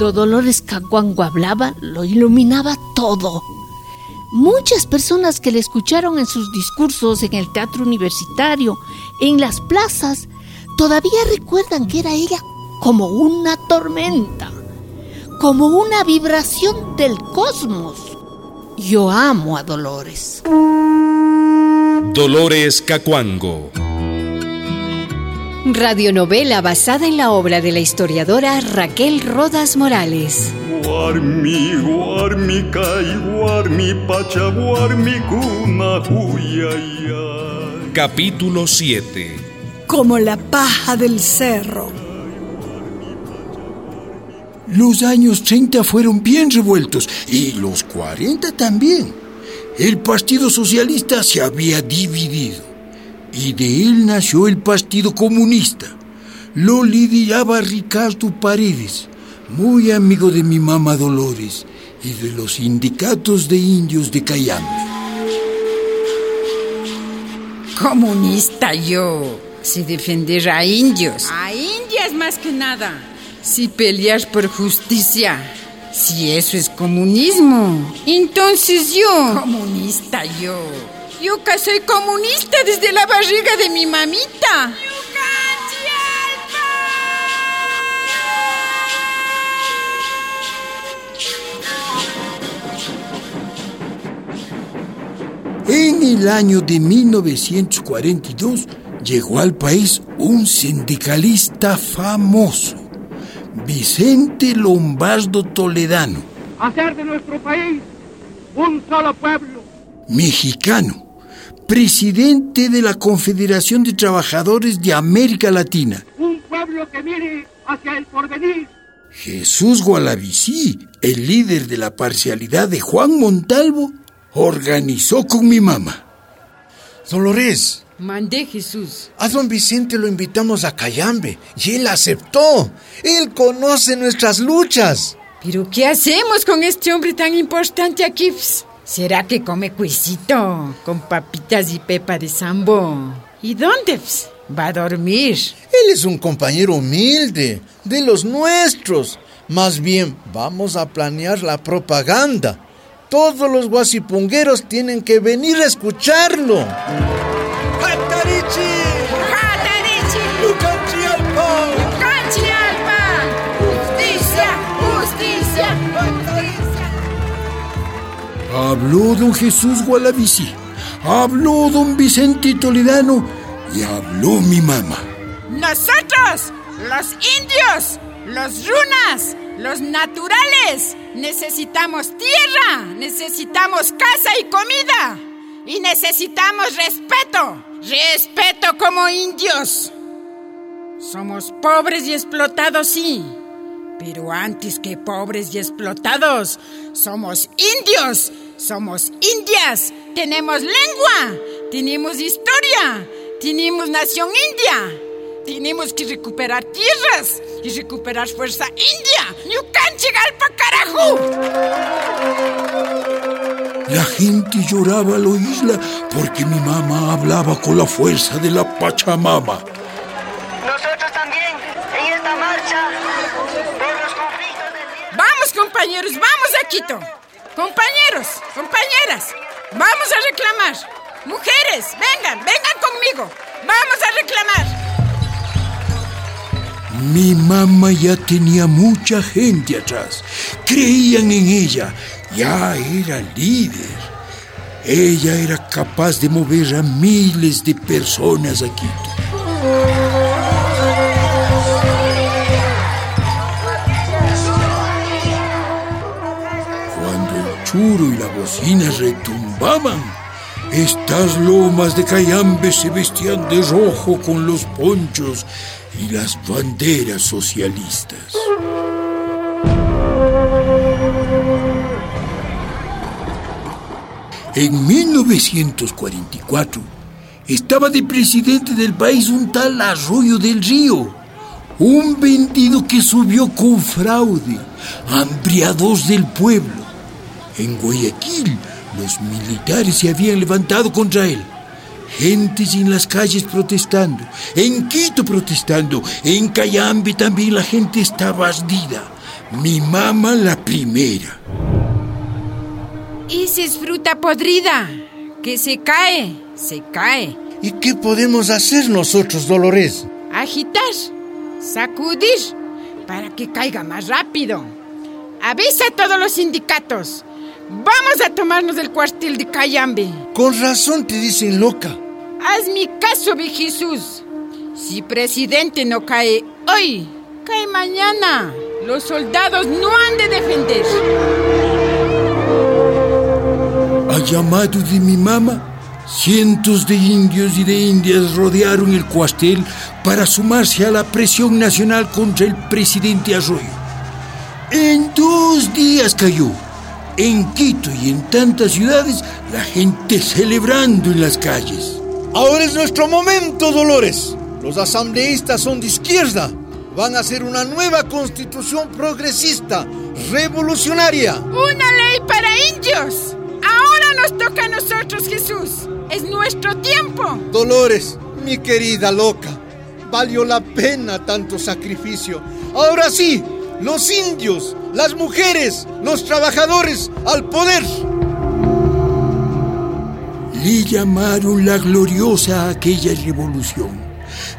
Cuando Dolores Caguango hablaba, lo iluminaba todo. Muchas personas que le escucharon en sus discursos en el teatro universitario, en las plazas, todavía recuerdan que era ella como una tormenta, como una vibración del cosmos. Yo amo a Dolores. Dolores Cacuango. Radionovela basada en la obra de la historiadora Raquel Rodas Morales. Capítulo 7 Como la paja del cerro. Los años 30 fueron bien revueltos y los 40 también. El Partido Socialista se había dividido y de él nació el Partido Comunista. Lo lideraba Ricardo Paredes, muy amigo de mi mamá Dolores y de los sindicatos de indios de Cayambe. Comunista yo, si defender a indios. A indias más que nada. Si pelear por justicia. Si eso es comunismo. Entonces yo. Comunista yo. Yo que soy comunista desde la barriga de mi mamita. En el año de 1942 llegó al país un sindicalista famoso, Vicente Lombardo Toledano. Hacer de nuestro país un solo pueblo. Mexicano presidente de la Confederación de Trabajadores de América Latina. Un pueblo que viene hacia el porvenir. Jesús Gualavicí, el líder de la parcialidad de Juan Montalvo, organizó con mi mamá. Dolores. Mandé Jesús. A don Vicente lo invitamos a Cayambe y él aceptó. Él conoce nuestras luchas. Pero ¿qué hacemos con este hombre tan importante aquí? ¿Será que come cuisito con papitas y pepa de sambo? ¿Y dónde va a dormir? Él es un compañero humilde, de los nuestros. Más bien, vamos a planear la propaganda. Todos los guasipungueros tienen que venir a escucharlo. ¡Hatarichi! ¡Hatarichi! ¡Lucanchialpa! ¡Lucanchialpa! Habló don Jesús Gualavici, habló don Vicente Toledano y habló mi mamá. Nosotros, los indios, los runas, los naturales, necesitamos tierra, necesitamos casa y comida y necesitamos respeto, respeto como indios. Somos pobres y explotados, sí, pero antes que pobres y explotados, somos indios, somos indias, tenemos lengua, tenemos historia, tenemos nación india. Tenemos que recuperar tierras y recuperar fuerza india. ¡Yucanchigalpa, carajo! La gente lloraba al oírla porque mi mamá hablaba con la fuerza de la Pachamama. Nosotros también, en esta marcha, por los conflictos del día... Vamos, compañeros, vamos a Quito. Compañeros, compañeras, vamos a reclamar. Mujeres, vengan, vengan conmigo. Vamos a reclamar. Mi mamá ya tenía mucha gente atrás. Creían en ella. Ya era líder. Ella era capaz de mover a miles de personas aquí. Y la bocina retumbaban, estas lomas de Cayambe se vestían de rojo con los ponchos y las banderas socialistas. En 1944 estaba de presidente del país un tal Arroyo del Río, un vendido que subió con fraude, hambriados del pueblo. En Guayaquil los militares se habían levantado contra él. Gentes en las calles protestando, en Quito protestando, en Cayambe también la gente estaba ardida. mi mamá la primera. Esa es fruta podrida, que se cae, se cae. ¿Y qué podemos hacer nosotros, Dolores? Agitar, sacudir, para que caiga más rápido. Avisa a todos los sindicatos. Vamos a tomarnos el cuartel de Cayambe. Con razón te dicen loca. Haz mi caso, mi Jesús. Si presidente no cae hoy, cae mañana. Los soldados no han de defender. A llamado de mi mamá, cientos de indios y de indias rodearon el cuartel para sumarse a la presión nacional contra el presidente Arroyo. En dos días cayó. En Quito y en tantas ciudades, la gente celebrando en las calles. Ahora es nuestro momento, Dolores. Los asambleístas son de izquierda. Van a hacer una nueva constitución progresista, revolucionaria. Una ley para indios. Ahora nos toca a nosotros, Jesús. Es nuestro tiempo. Dolores, mi querida loca, valió la pena tanto sacrificio. Ahora sí, los indios, las mujeres, los trabajadores al poder. Le llamaron la gloriosa a aquella revolución.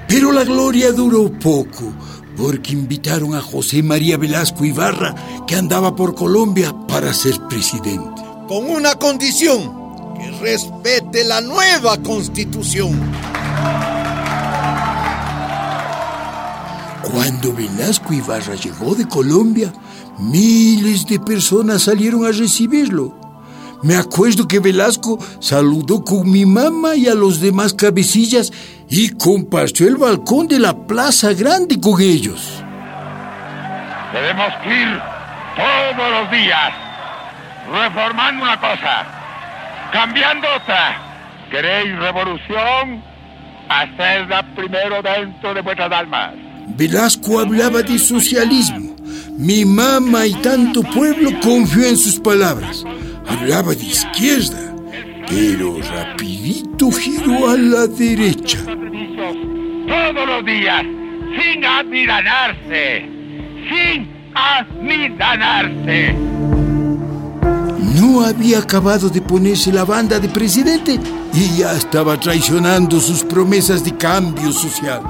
Pero la gloria duró poco, porque invitaron a José María Velasco Ibarra, que andaba por Colombia, para ser presidente. Con una condición, que respete la nueva constitución. Cuando Velasco Ibarra llegó de Colombia, miles de personas salieron a recibirlo. Me acuerdo que Velasco saludó con mi mamá y a los demás cabecillas y compartió el balcón de la Plaza Grande con ellos. Debemos ir todos los días reformando una cosa, cambiando otra. ¿Queréis revolución? Hacedla primero dentro de vuestras almas. Velasco hablaba de socialismo. Mi mamá y tanto pueblo confió en sus palabras. Hablaba de izquierda, pero rapidito giró a la derecha. Todos los días, sin amilanarse, sin amilanarse. No había acabado de ponerse la banda de presidente y ya estaba traicionando sus promesas de cambio social.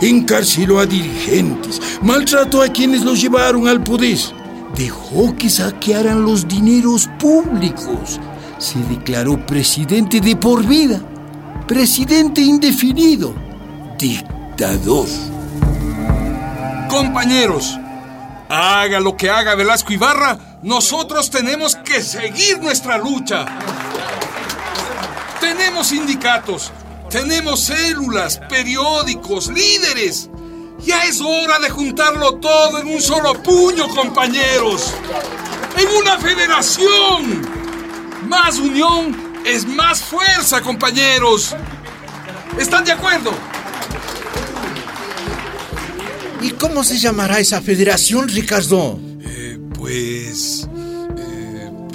Encarceló a dirigentes, maltrató a quienes los llevaron al poder, dejó que saquearan los dineros públicos, se declaró presidente de por vida, presidente indefinido, dictador. Compañeros, haga lo que haga Velasco Ibarra, nosotros tenemos que seguir nuestra lucha. Tenemos sindicatos, tenemos células, periódicos, líderes. Ya es hora de juntarlo todo en un solo puño, compañeros. En una federación. Más unión es más fuerza, compañeros. ¿Están de acuerdo? ¿Y cómo se llamará esa federación, Ricardo? Eh, pues...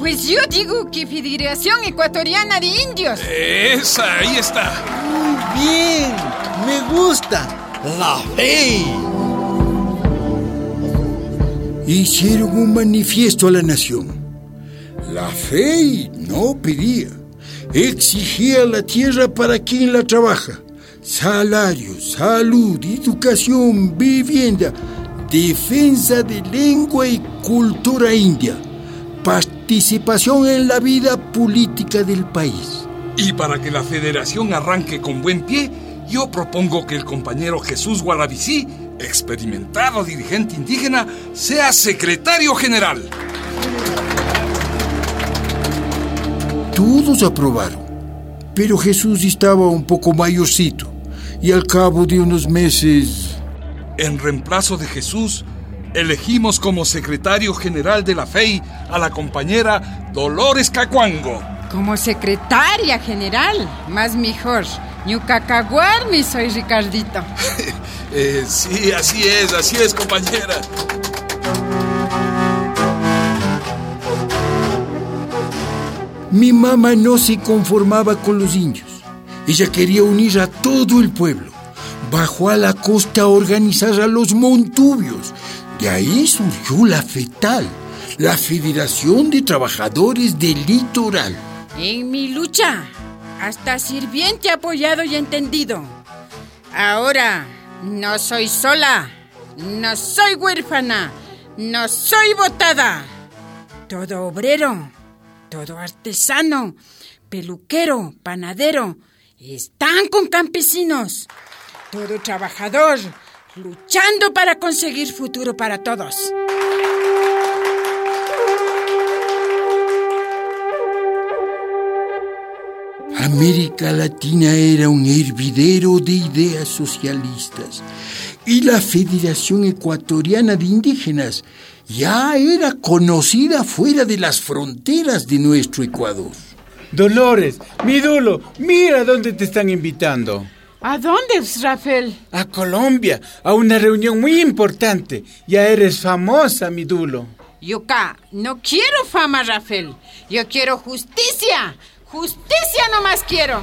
Pues yo digo que Federación Ecuatoriana de Indios. Esa, ahí está. Muy bien, me gusta. La fe. Hicieron un manifiesto a la nación. La fe no pedía, exigía la tierra para quien la trabaja. Salario, salud, educación, vivienda, defensa de lengua y cultura india, participación en la vida política del país. Y para que la federación arranque con buen pie, yo propongo que el compañero Jesús Guarabicí, experimentado dirigente indígena, sea secretario general. Todos aprobaron, pero Jesús estaba un poco mayorcito y al cabo de unos meses... En reemplazo de Jesús, elegimos como secretario general de la FEI a la compañera Dolores Cacuango. Como secretaria general, más mejor. Ñucacaguar, mi soy Ricardito. Eh, sí, así es, así es, compañera. Mi mamá no se conformaba con los indios. Ella quería unir a todo el pueblo. Bajó a la costa a organizar a los montubios. De ahí surgió la FETAL, la Federación de Trabajadores del Litoral. En mi lucha, hasta sirviente apoyado y entendido. Ahora, no soy sola, no soy huérfana, no soy votada. Todo obrero, todo artesano, peluquero, panadero, están con campesinos. Todo trabajador, luchando para conseguir futuro para todos. América Latina era un hervidero de ideas socialistas y la Federación Ecuatoriana de Indígenas ya era conocida fuera de las fronteras de nuestro Ecuador. Dolores, mi Dulo, mira dónde te están invitando. ¿A dónde, Rafael? A Colombia, a una reunión muy importante. Ya eres famosa, mi Dulo. Yuka, no quiero fama, Rafael. Yo quiero justicia. Justicia nomás quiero.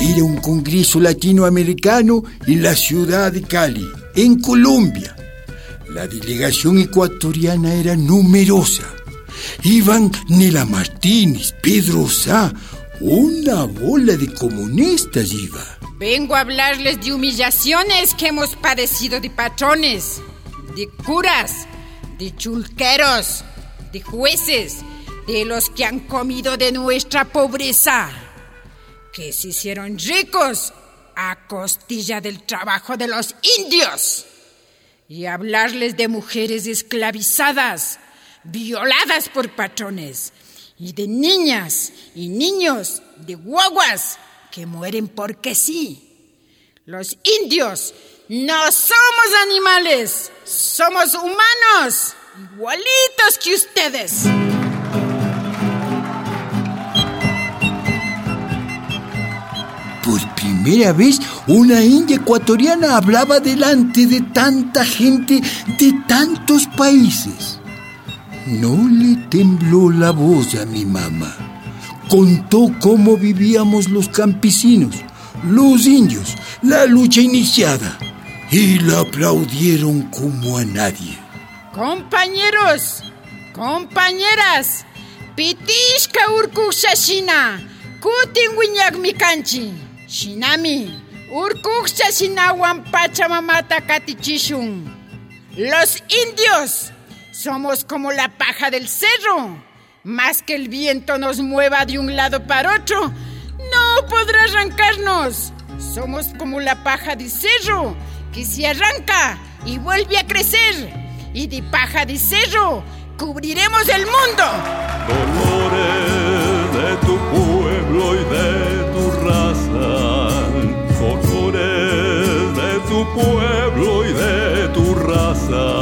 Era un congreso latinoamericano en la ciudad de Cali, en Colombia. La delegación ecuatoriana era numerosa. Iban Nela Martínez, Pedro Sá, una bola de comunistas iba. Vengo a hablarles de humillaciones que hemos padecido de patrones, de curas, de chulqueros, de jueces, de los que han comido de nuestra pobreza, que se hicieron ricos a costilla del trabajo de los indios. Y hablarles de mujeres esclavizadas, violadas por patrones, y de niñas y niños, de guaguas, que mueren porque sí. Los indios no somos animales, somos humanos, igualitos que ustedes. Por primera vez, una india ecuatoriana hablaba delante de tanta gente de tantos países. No le tembló la voz a mi mamá. Contó cómo vivíamos los campesinos, los indios, la lucha iniciada. Y la aplaudieron como a nadie. Compañeros, compañeras, pitishka urkushashina, kutin wiñak mikanchi, shinami, urkushashinawan pachamamata katichishun. Los indios somos como la paja del cerro. Más que el viento nos mueva de un lado para otro, no podrá arrancarnos. Somos como la paja del cerro, que se arranca y vuelve a crecer. Y de paja de cerro cubriremos el mundo. Dolores de tu pueblo y de tu raza. Dolores de tu pueblo y de tu raza.